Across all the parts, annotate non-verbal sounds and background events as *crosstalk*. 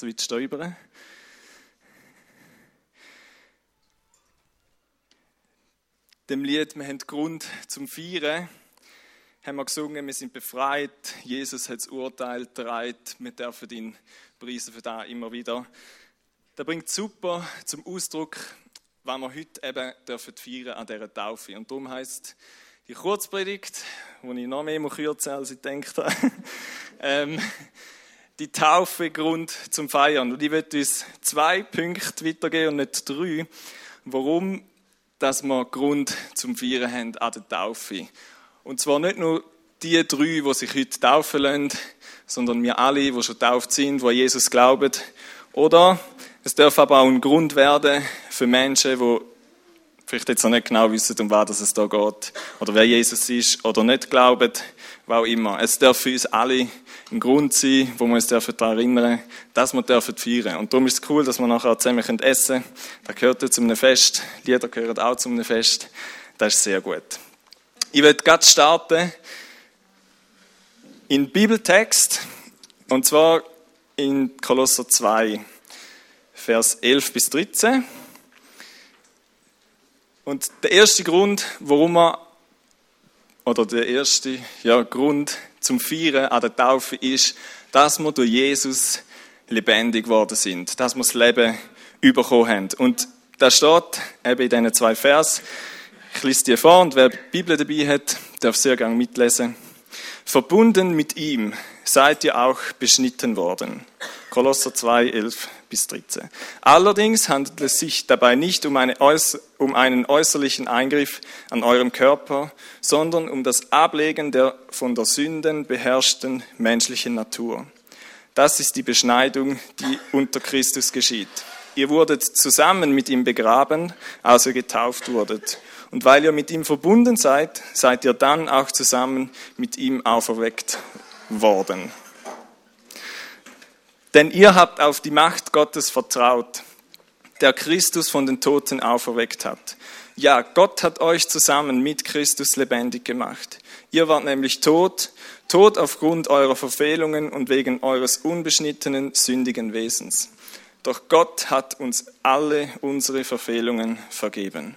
switch da rüber. Dem Lied, wir haben Grund zum Feiern, haben wir gesungen, wir sind befreit, Jesus hat das Urteil bereit, wir dürfen ihn preisen für das immer wieder. Das bringt super zum Ausdruck, was wir heute eben dürfen feiern an dieser Taufe. Und darum heisst die Kurzpredigt, wo ich noch mehr kürzen als ich habe, *laughs* ähm, die Taufe Grund zum Feiern. Und ich werde uns zwei Punkte weitergeben und nicht drei, warum dass wir Grund zum Feiern haben an der Taufe. Und zwar nicht nur die drei, die sich heute taufen lassen, sondern wir alle, die schon tauft sind, die Jesus glauben. Oder es darf aber auch ein Grund werden für Menschen, die vielleicht jetzt noch nicht genau wissen, um was es da geht, oder wer Jesus ist, oder nicht glauben, was auch immer. Es darf für uns alle ein Grund sein, wo wir uns daran erinnern dass wir feiern dürfen. Und darum ist es cool, dass wir nachher zusammen essen können. Das gehört ja zu einem Fest. Lieder gehören auch zu einem Fest. Das ist sehr gut. Ich werde gerade starten in Bibeltext, und zwar in Kolosser 2, Vers 11 bis 13. Und der erste Grund, warum wir, oder der erste ja, Grund zum Feiern an der Taufe ist, dass wir durch Jesus lebendig geworden sind, dass wir das Leben bekommen haben. Und da steht eben in diesen zwei Vers, ich lese dir vor und wer die Bibel dabei hat, darf sehr gerne mitlesen. Verbunden mit ihm seid ihr auch beschnitten worden. Kolosser 2, 11 bis 13. Allerdings handelt es sich dabei nicht um, eine, um, einen äußerlichen Eingriff an eurem Körper, sondern um das Ablegen der von der Sünden beherrschten menschlichen Natur. Das ist die Beschneidung, die unter Christus geschieht. Ihr wurdet zusammen mit ihm begraben, als ihr getauft wurdet. Und weil ihr mit ihm verbunden seid, seid ihr dann auch zusammen mit ihm auferweckt worden. Denn ihr habt auf die Macht Gottes vertraut, der Christus von den Toten auferweckt hat. Ja, Gott hat euch zusammen mit Christus lebendig gemacht. Ihr wart nämlich tot, tot aufgrund eurer Verfehlungen und wegen eures unbeschnittenen, sündigen Wesens. Doch Gott hat uns alle unsere Verfehlungen vergeben.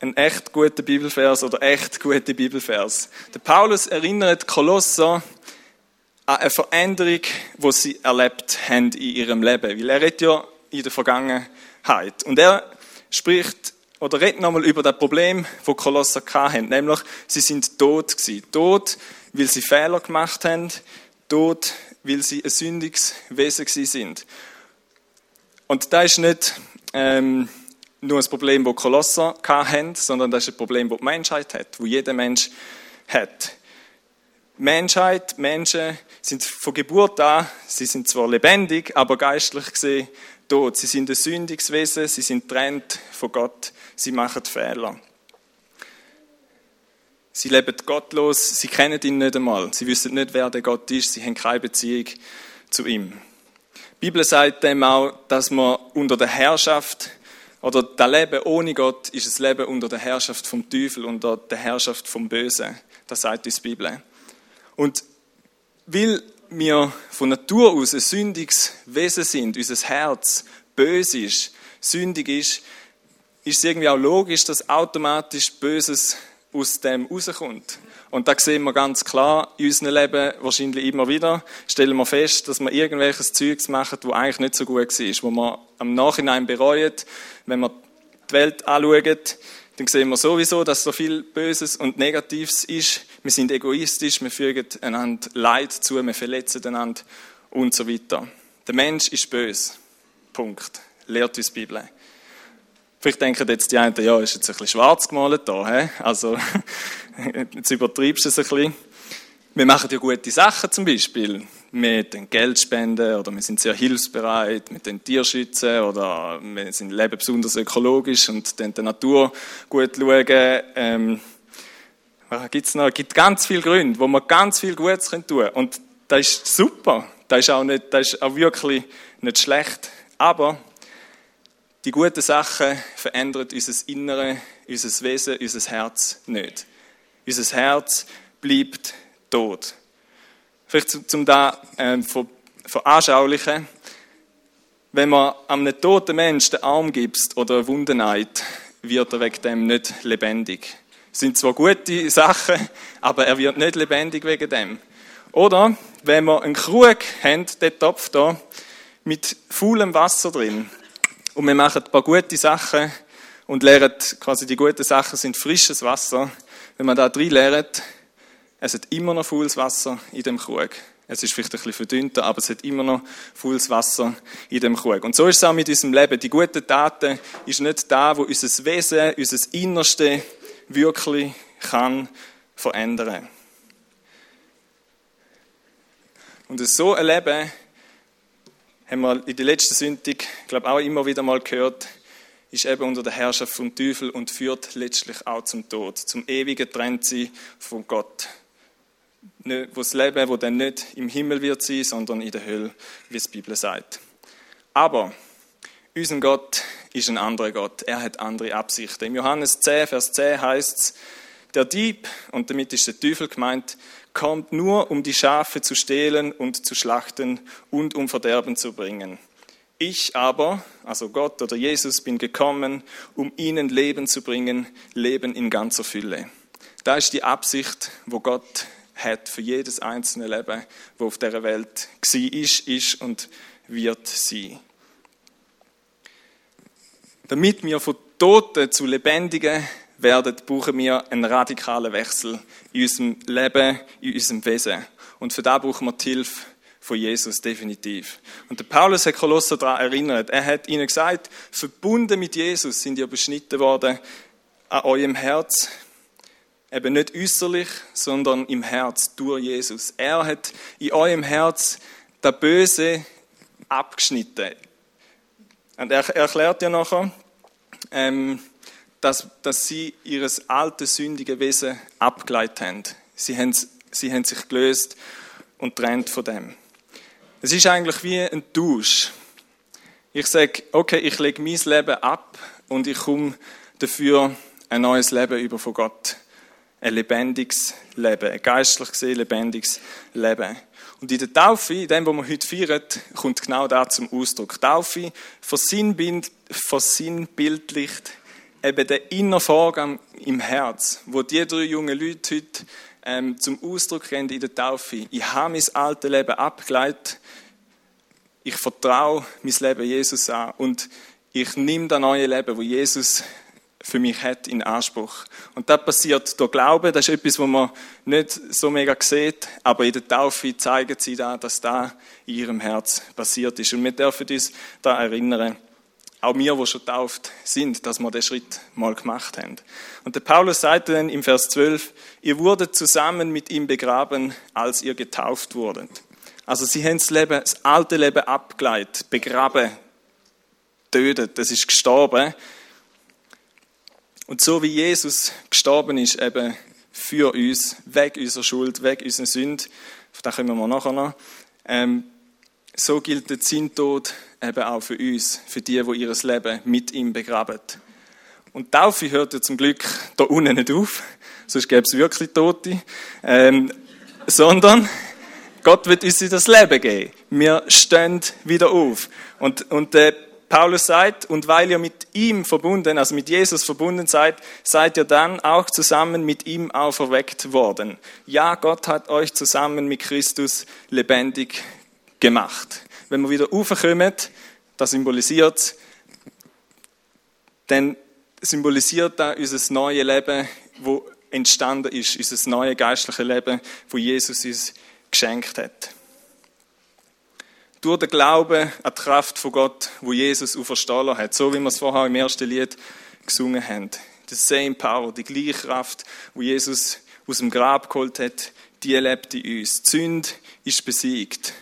Ein echt guter Bibelvers oder echt gute Bibelvers. Der Paulus erinnert Kolosser an eine Veränderung, die sie erlebt haben in ihrem Leben. Weil er redet ja in der Vergangenheit. Und er spricht oder redet nochmal über das Problem, das Kolosser hatten. Nämlich, sie sind tot gewesen. Tot, weil sie Fehler gemacht haben. Tot, weil sie ein sündiges Wesen sind. Und das ist nicht ähm, nur ein Problem, das Kolosser hatten, sondern das ist ein Problem, das die Menschheit hat, wo jeder Mensch hat. Menschheit, Menschen sind von Geburt an, sie sind zwar lebendig, aber geistlich gesehen tot. Sie sind ein sündiges Wesen, sie sind trennt von Gott, sie machen Fehler. Sie leben gottlos, sie kennen ihn nicht einmal, sie wissen nicht, wer der Gott ist, sie haben keine Beziehung zu ihm. Die Bibel sagt dem auch, dass man unter der Herrschaft oder das Leben ohne Gott ist das Leben unter der Herrschaft vom Teufel, unter der Herrschaft vom Bösen. Das sagt uns die Bibel. Und weil wir von Natur aus ein sündiges Wesen sind, unser Herz böse ist, sündig ist, ist es irgendwie auch logisch, dass automatisch Böses aus dem rauskommt. Und da sehen wir ganz klar in unserem Leben wahrscheinlich immer wieder, stellen wir fest, dass wir irgendwelches Zeugs machen, wo eigentlich nicht so gut war, wo wir am Nachhinein bereuen, wenn wir die Welt anschauen, dann sehen wir sowieso, dass so viel Böses und Negatives ist. Wir sind egoistisch, wir fügen einander Leid zu, wir verletzen einander und so weiter. Der Mensch ist böse. Punkt. Lehrt uns die Bibel. Vielleicht denken jetzt die einen, ja, ist jetzt ein bisschen schwarz gemalt da, he? also *laughs* jetzt übertreibst du es ein bisschen. Wir machen ja gute Sachen zum Beispiel. Wir den Geld spenden oder wir sind sehr hilfsbereit, mit den Tierschützen oder wir sind leben besonders ökologisch und den der Natur gut schauen. Ähm, gibt's noch? gibt ganz viele Gründe, wo man ganz viel Gutes tun können. Und das ist super. Das ist auch, nicht, das ist auch wirklich nicht schlecht. Aber die guten Sachen verändern unser Innere, unser Wesen, unser Herz nicht. Unser Herz bleibt tot. Vielleicht zum, zum da äh, veranschaulichen. Wenn man einem toten Menschen den Arm gibt oder eine Wunde neigt, wird er wegen dem nicht lebendig. Sind zwar gute Sachen, *laughs* aber er wird nicht lebendig wegen dem. Oder wenn wir einen Krug haben, den Topf da, mit faulem Wasser drin, und wir machen ein paar gute Sachen und leeren, quasi die guten Sachen sind frisches Wasser. Wenn man da drin leert, es hat immer noch faules Wasser in dem Krug. Es ist vielleicht ein bisschen verdünnter, aber es hat immer noch volles Wasser in dem Krug. Und so ist es auch mit unserem Leben. Die guten Taten ist nicht da, wo unser Wesen, unser Innerste wirklich kann verändern. Und so ein Leben haben wir in der letzten Sündig, glaube auch immer wieder mal gehört, ist eben unter der Herrschaft vom Teufel und führt letztlich auch zum Tod, zum ewigen Trennsein von Gott wo das Leben, wo dann nicht im Himmel wird sein, sondern in der Hölle, wie es die Bibel sagt. Aber unser Gott ist ein anderer Gott. Er hat andere Absichten. Im Johannes 10, Vers 10 heißt es, der Dieb, und damit ist der Teufel gemeint, kommt nur, um die Schafe zu stehlen und zu schlachten und um Verderben zu bringen. Ich aber, also Gott oder Jesus, bin gekommen, um ihnen Leben zu bringen, Leben in ganzer Fülle. Da ist die Absicht, wo Gott hat für jedes einzelne Leben, wo auf dieser Welt war, ist, ist und wird sein. Damit wir von Toten zu Lebendigen werden, brauchen wir einen radikalen Wechsel in unserem Leben, in unserem Wesen. Und für das brauchen wir die Hilfe von Jesus definitiv. Und der Paulus hat Kolosser daran erinnert. Er hat ihnen gesagt, verbunden mit Jesus sind ihr beschnitten worden an eurem Herz eben nicht äußerlich, sondern im Herz durch Jesus. Er hat in eurem Herz das Böse abgeschnitten. Und er erklärt ja nachher, ähm, dass, dass sie ihr altes sündige Wesen abgeleitet haben. Sie haben, sie haben sich gelöst und trennt von dem. Es ist eigentlich wie ein Tausch. Ich sage, okay, ich lege mein Leben ab und ich komme dafür ein neues Leben über von Gott ein lebendiges Leben, ein geistlich gesehen lebendiges Leben. Und in der Taufe, in dem, was wir heute feiern, kommt genau das zum Ausdruck. Taufe versinnbildlicht eben den inneren Vorgang im Herz, wo die drei jungen Leute heute ähm, zum Ausdruck gehen in der Taufe. Ich habe mein altes Leben abgeleitet, ich vertraue mein Leben Jesus an und ich nehme das neue Leben, wo Jesus für mich hat, in Anspruch. Und das passiert durch Glauben, das ist etwas, was man nicht so mega sieht, aber in der Taufe zeigen sie da, dass da in ihrem Herz passiert ist. Und wir dürfen uns da erinnern, auch wir, die schon tauft sind, dass wir den Schritt mal gemacht haben. Und der Paulus sagte dann im Vers 12, ihr wurdet zusammen mit ihm begraben, als ihr getauft wurdet. Also sie haben das, Leben, das alte Leben abgeleitet, begraben, tötet, das ist gestorben und so wie Jesus gestorben ist, eben für uns, weg unserer Schuld, weg unserer Sünde, auf das kommen wir nachher noch, ähm, so gilt der Zinntod eben auch für uns, für die, die ihr Leben mit ihm begraben. Und Taufe hört ja zum Glück da unten nicht auf, sonst gäbe es wirklich Tote, ähm, sondern Gott wird uns das Leben geben. Wir stehen wieder auf. Und, und der Paulus sagt, und weil ihr mit ihm verbunden, also mit Jesus verbunden seid, seid ihr dann auch zusammen mit ihm auferweckt worden. Ja, Gott hat euch zusammen mit Christus lebendig gemacht. Wenn wir wieder aufkommen, das symbolisiert, dann symbolisiert da unser neues Leben, wo entstanden ist, unser neues geistliches Leben, wo Jesus uns geschenkt hat durch den Glauben an die Kraft von Gott, wo Jesus auferstanden hat. So wie wir es vorher im ersten Lied gesungen haben. The same power, die gleiche Kraft, wo Jesus aus dem Grab geholt hat, die lebt in uns. Die Sünde ist besiegt.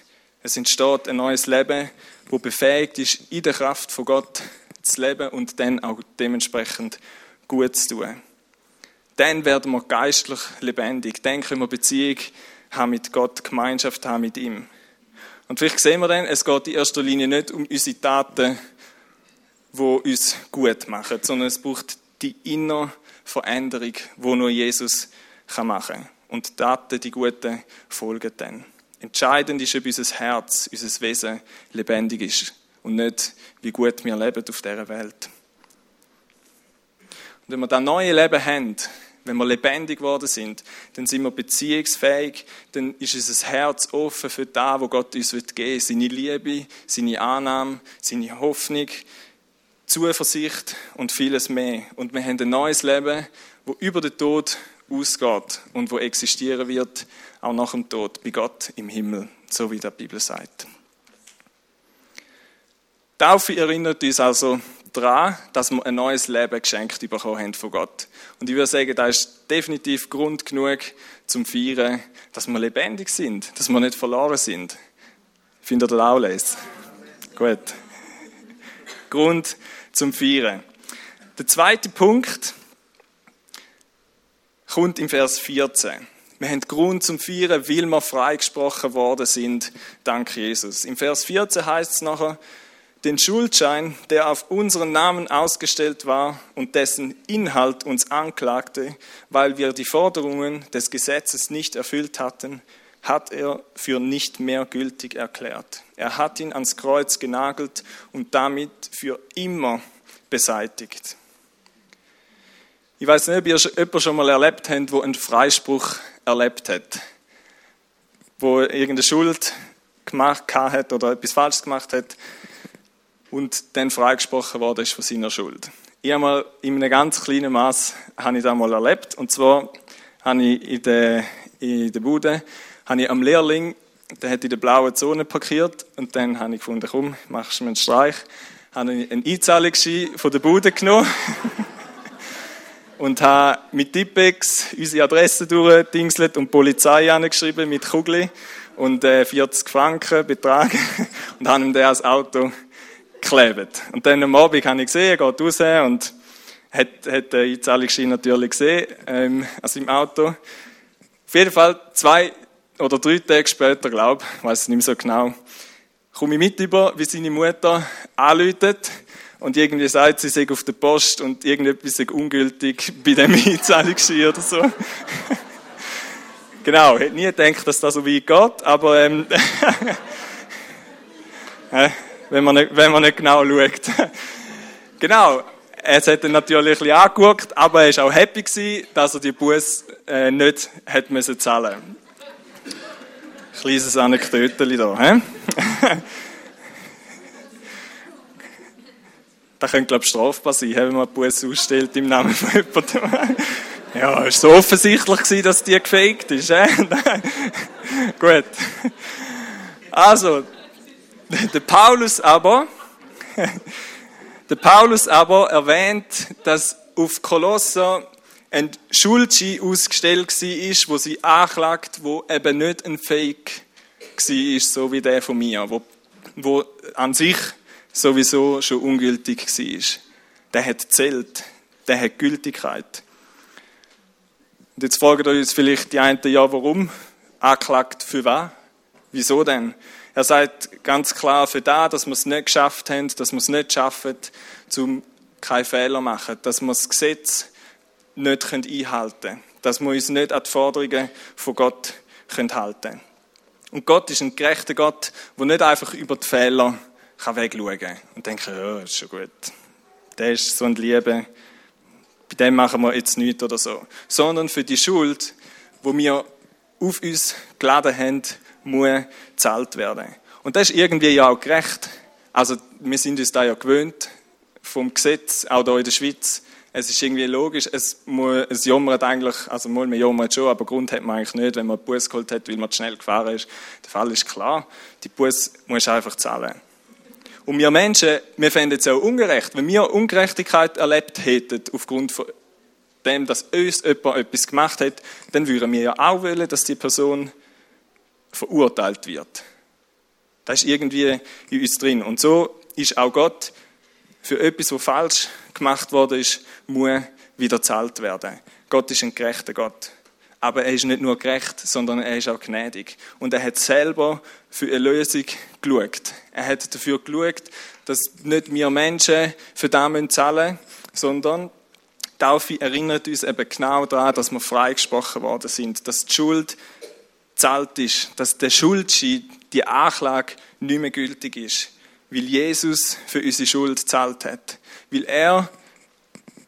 Es entsteht ein neues Leben, wo befähigt ist, in der Kraft von Gott zu leben und dann auch dementsprechend gut zu tun. Dann werden wir geistlich lebendig. Dann können wir Beziehung haben mit Gott, Gemeinschaft haben mit ihm. Und vielleicht sehen wir dann, es geht in erster Linie nicht um unsere Taten, die uns gut machen, sondern es braucht die innere Veränderung, die nur Jesus machen kann. Und die Taten, die guten, folgen dann. Entscheidend ist, ob unser Herz, unser Wesen lebendig ist und nicht, wie gut wir leben auf dieser Welt. Und wenn wir das neue Leben haben, wenn wir lebendig geworden sind, dann sind wir beziehungsfähig, dann ist unser Herz offen für das, was Gott uns geben will. Seine Liebe, seine Annahme, seine Hoffnung, Zuversicht und vieles mehr. Und wir haben ein neues Leben, wo über den Tod ausgeht und wo existieren wird, auch nach dem Tod, bei Gott im Himmel, so wie der Bibel sagt. Taufe erinnert uns also daran, dass wir ein neues Leben geschenkt bekommen haben von Gott. Und ich würde sagen, da ist definitiv Grund genug zum Feiern, dass wir lebendig sind, dass wir nicht verloren sind. Findet ihr das auch lesen? Gut. Grund zum Feiern. Der zweite Punkt kommt im Vers 14. Wir haben Grund zum Feiern, weil wir freigesprochen worden sind, dank Jesus. Im Vers 14 heißt es nachher, den Schuldschein, der auf unseren Namen ausgestellt war und dessen Inhalt uns anklagte, weil wir die Forderungen des Gesetzes nicht erfüllt hatten, hat er für nicht mehr gültig erklärt. Er hat ihn ans Kreuz genagelt und damit für immer beseitigt. Ich weiß nicht, ob ihr jemanden schon mal erlebt habt, wo einen Freispruch erlebt hat, wo irgendeine Schuld gemacht hat oder etwas falsch gemacht hat und dann freigesprochen worden ist von seiner Schuld. Ich habe mal in einem ganz kleinen Maß habe ich das mal erlebt. Und zwar habe ich in der, in der Bude habe ich am Lehrling, der hat in der blauen Zone parkiert und dann habe ich gefunden, komm, machst du mir einen Streich. Habe ich einen Einzahlungsschein von der Bude genommen *laughs* und habe mit Tippex unsere Adresse durchgedingselt und Polizei angeschrieben mit Kugel und äh, 40 Franken Betrag *laughs* und habe ihm das Auto geklebt. Und dann am Abend habe ich gesehen, er geht raus und hat, hat den Einzahlungsschein natürlich gesehen, ähm, also im Auto. Auf jeden Fall zwei oder drei Tage später, glaube ich, weiß es nicht mehr so genau, komme ich mit über, wie seine Mutter anläutet und irgendwie sagt, sie sei auf der Post und irgendetwas sei ungültig *laughs* bei dem Einzahlungsschein oder so. *laughs* genau, hätte nie gedacht, dass das so weit geht, aber ähm, *laughs* wenn man nicht, wenn man nicht genau schaut. *laughs* genau. Es hat ihn natürlich ein bisschen angeguckt, aber er war auch happy, dass er die Bus äh, nicht hat müssen zahlen Kleines Anekdötchen da. He? *laughs* da könnte, glaube ich, strafbar sein, wenn man Bus ausstellt im Namen von jemandem. *laughs* ja, es war so offensichtlich, dass die gefaked ist. He? Gut. Also, der Paulus aber, der Paulus aber erwähnt, dass auf Kolosser ein Schuldschein ausgestellt war, wo sie anklagt, wo eben nicht ein Fake war, so wie der von mir, wo, wo an sich sowieso schon ungültig war. Der hat zählt, der hat Gültigkeit. Und jetzt fragen uns vielleicht die einen, ja, warum? Anklagt für was? Wieso denn? Er sagt ganz klar für da, dass wir es nicht geschafft haben, dass wir es nicht schaffen, um keine Fehler zu machen, dass wir das Gesetz nicht einhalten können, dass wir uns nicht an die Forderungen von Gott halten können. Und Gott ist ein gerechter Gott, der nicht einfach über die Fehler wegschauen kann und denken, ja, ist schon gut. Der ist so ein Liebe, bei dem machen wir jetzt nichts oder so. Sondern für die Schuld, wo wir auf uns geladen haben, muss gezahlt werden. Und das ist irgendwie ja auch gerecht. Also wir sind uns da ja gewöhnt vom Gesetz, auch hier in der Schweiz. Es ist irgendwie logisch, es, muss, es jammert eigentlich, also mal, man jammert schon, aber Grund hat man eigentlich nicht, wenn man einen Bus geholt hat, weil man zu schnell gefahren ist. Der Fall ist klar, die Bus muss einfach zahlen. Und wir Menschen, wir fänden es auch ungerecht. Wenn wir Ungerechtigkeit erlebt hätten, aufgrund von dem, dass uns jemand etwas gemacht hat, dann würden wir ja auch wollen, dass die Person verurteilt wird. Das ist irgendwie in uns drin. Und so ist auch Gott für etwas, was falsch gemacht worden ist, muss wieder zahlt werden. Gott ist ein gerechter Gott. Aber er ist nicht nur gerecht, sondern er ist auch gnädig. Und er hat selber für eine Lösung geschaut. Er hat dafür geschaut, dass nicht wir Menschen für das zahlen müssen, sondern Taufe erinnert uns eben genau daran, dass wir freigesprochen worden sind, dass die Schuld zahlt ist, dass der Schuldschein, die Anklage nicht mehr gültig ist, weil Jesus für unsere Schuld zahlt hat, weil er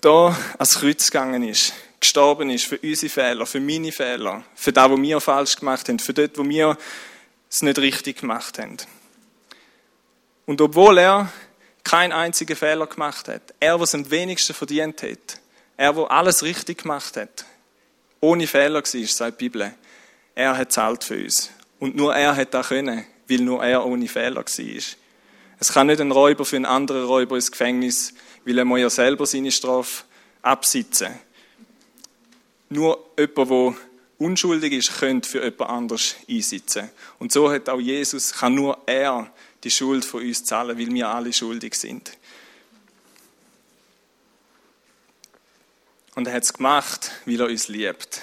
da ans Kreuz gegangen ist, gestorben ist für unsere Fehler, für meine Fehler, für das, was wir falsch gemacht haben, für das, wo wir es nicht richtig gemacht haben. Und obwohl er keinen einzigen Fehler gemacht hat, er, was am wenigsten verdient hat, er, wo alles richtig gemacht hat, ohne Fehler war, sagt die Bibel, er hat zahlt für uns. Und nur er hat das können, weil nur er ohne Fehler war. Es kann nicht ein Räuber für einen anderen Räuber ins Gefängnis, weil er ja selber seine Strafe absitzen. Nur jemand, der unschuldig ist, könnte für jemand anders einsitzen. Und so hat auch Jesus, kann nur er die Schuld von uns zahlen, weil wir alle schuldig sind. Und er hat es gemacht, weil er uns liebt,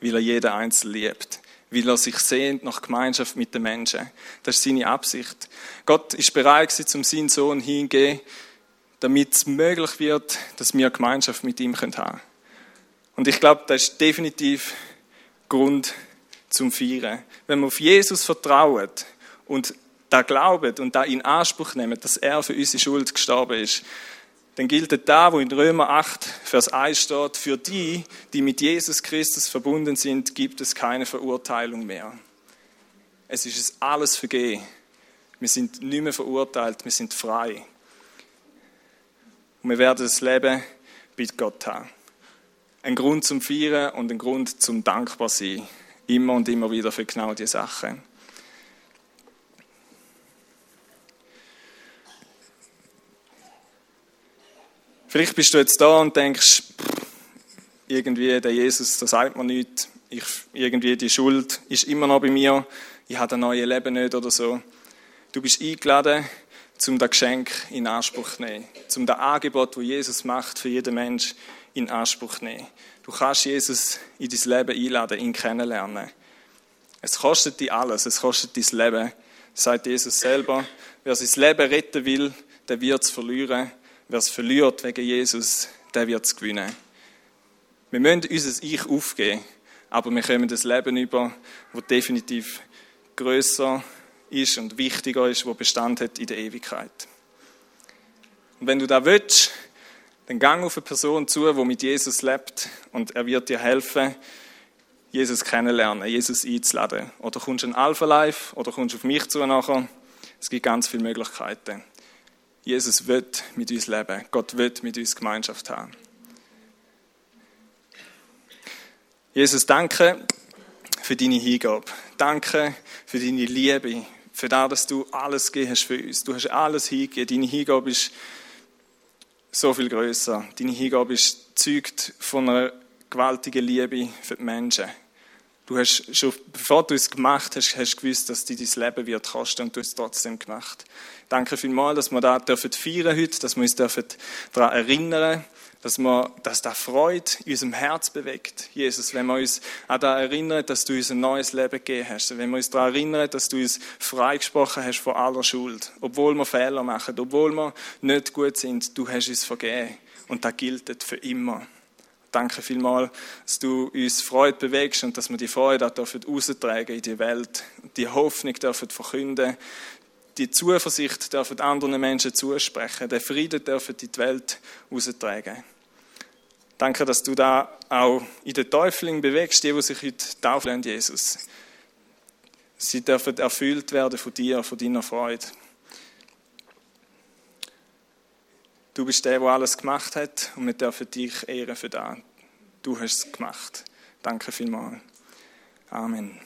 weil er jeden Einzelnen liebt, weil er sich sehnt nach Gemeinschaft mit den Menschen. Das ist seine Absicht. Gott ist bereit zum seinen Sohn hingehen, damit es möglich wird, dass wir Gemeinschaft mit ihm haben können. Und ich glaube, das ist definitiv Grund zum Feiern. Wenn wir auf Jesus vertrauen und da glauben und da in Anspruch nehmen, dass er für unsere Schuld gestorben ist, dann gilt da, wo in Römer 8, Vers 1 steht, für die, die mit Jesus Christus verbunden sind, gibt es keine Verurteilung mehr. Es ist es alles vergeben. Wir sind nicht mehr verurteilt, wir sind frei. Und wir werden das Leben bei Gott haben. Ein Grund zum Feiern und ein Grund zum Dankbar sein. Immer und immer wieder für genau diese Sachen. Vielleicht bist du jetzt da und denkst, irgendwie der Jesus, da sagt man nichts. Ich, irgendwie die Schuld ist immer noch bei mir. Ich habe ein neues Leben nicht oder so. Du bist eingeladen, um das Geschenk in Anspruch zu nehmen. Um das Angebot, das Jesus macht für jeden Mensch, in Anspruch zu nehmen. Du kannst Jesus in dein Leben einladen, ihn kennenlernen. Es kostet dich alles, es kostet dein Leben, sagt Jesus selber. Wer sein Leben retten will, der wird es verlieren. Wer es verliert wegen Jesus, der wird es gewinnen. Wir müssen unser Ich aufgeben, aber wir kommen das Leben über, das definitiv größer ist und wichtiger ist, wo Bestand hat in der Ewigkeit. Und wenn du da willst, dann gang auf eine Person zu, die mit Jesus lebt und er wird dir helfen, Jesus kennenlernen, Jesus einzuladen. Oder kommst du in Alpha Life oder kommst du auf mich zu nachher. Es gibt ganz viele Möglichkeiten. Jesus wird mit uns leben. Gott wird mit uns Gemeinschaft haben. Jesus, danke für deine Hingabe. Danke für deine Liebe. Für das, dass du alles gegeben hast für uns. Du hast alles hingegeben. Deine Hingabe ist so viel größer. Deine Hingabe ist zeugt von einer gewaltigen Liebe für die Menschen. Du hast schon, bevor du es gemacht hast, hast du gewusst, dass dir dein Leben wird kosten und du hast es trotzdem gemacht. Danke vielmals, dass wir da dürfen feiern heute, dass wir uns dürfen daran erinnern, dass wir, dass da Freude in unserem Herz bewegt. Jesus, wenn wir uns an das erinnern, dass du uns ein neues Leben gegeben hast. Wenn wir uns daran erinnern, dass du uns freigesprochen hast von aller Schuld. Obwohl wir Fehler machen, obwohl wir nicht gut sind, du hast uns vergeben. Und das gilt für immer. Danke vielmals, dass du uns Freude bewegst und dass wir die Freude auch dürfen in die Welt, die Hoffnung dürfen verkünden, die Zuversicht dürfen anderen Menschen zusprechen, den Frieden dürfen in die Welt austragen. Danke, dass du da auch in den Teufeln bewegst, die, die sich heute taufen Jesus. Sie dürfen erfüllt werden von dir, von deiner Freude. Du bist der, der alles gemacht hat und wir dürfen dich ehren für das. Du hast es gemacht. Danke vielmals. Amen.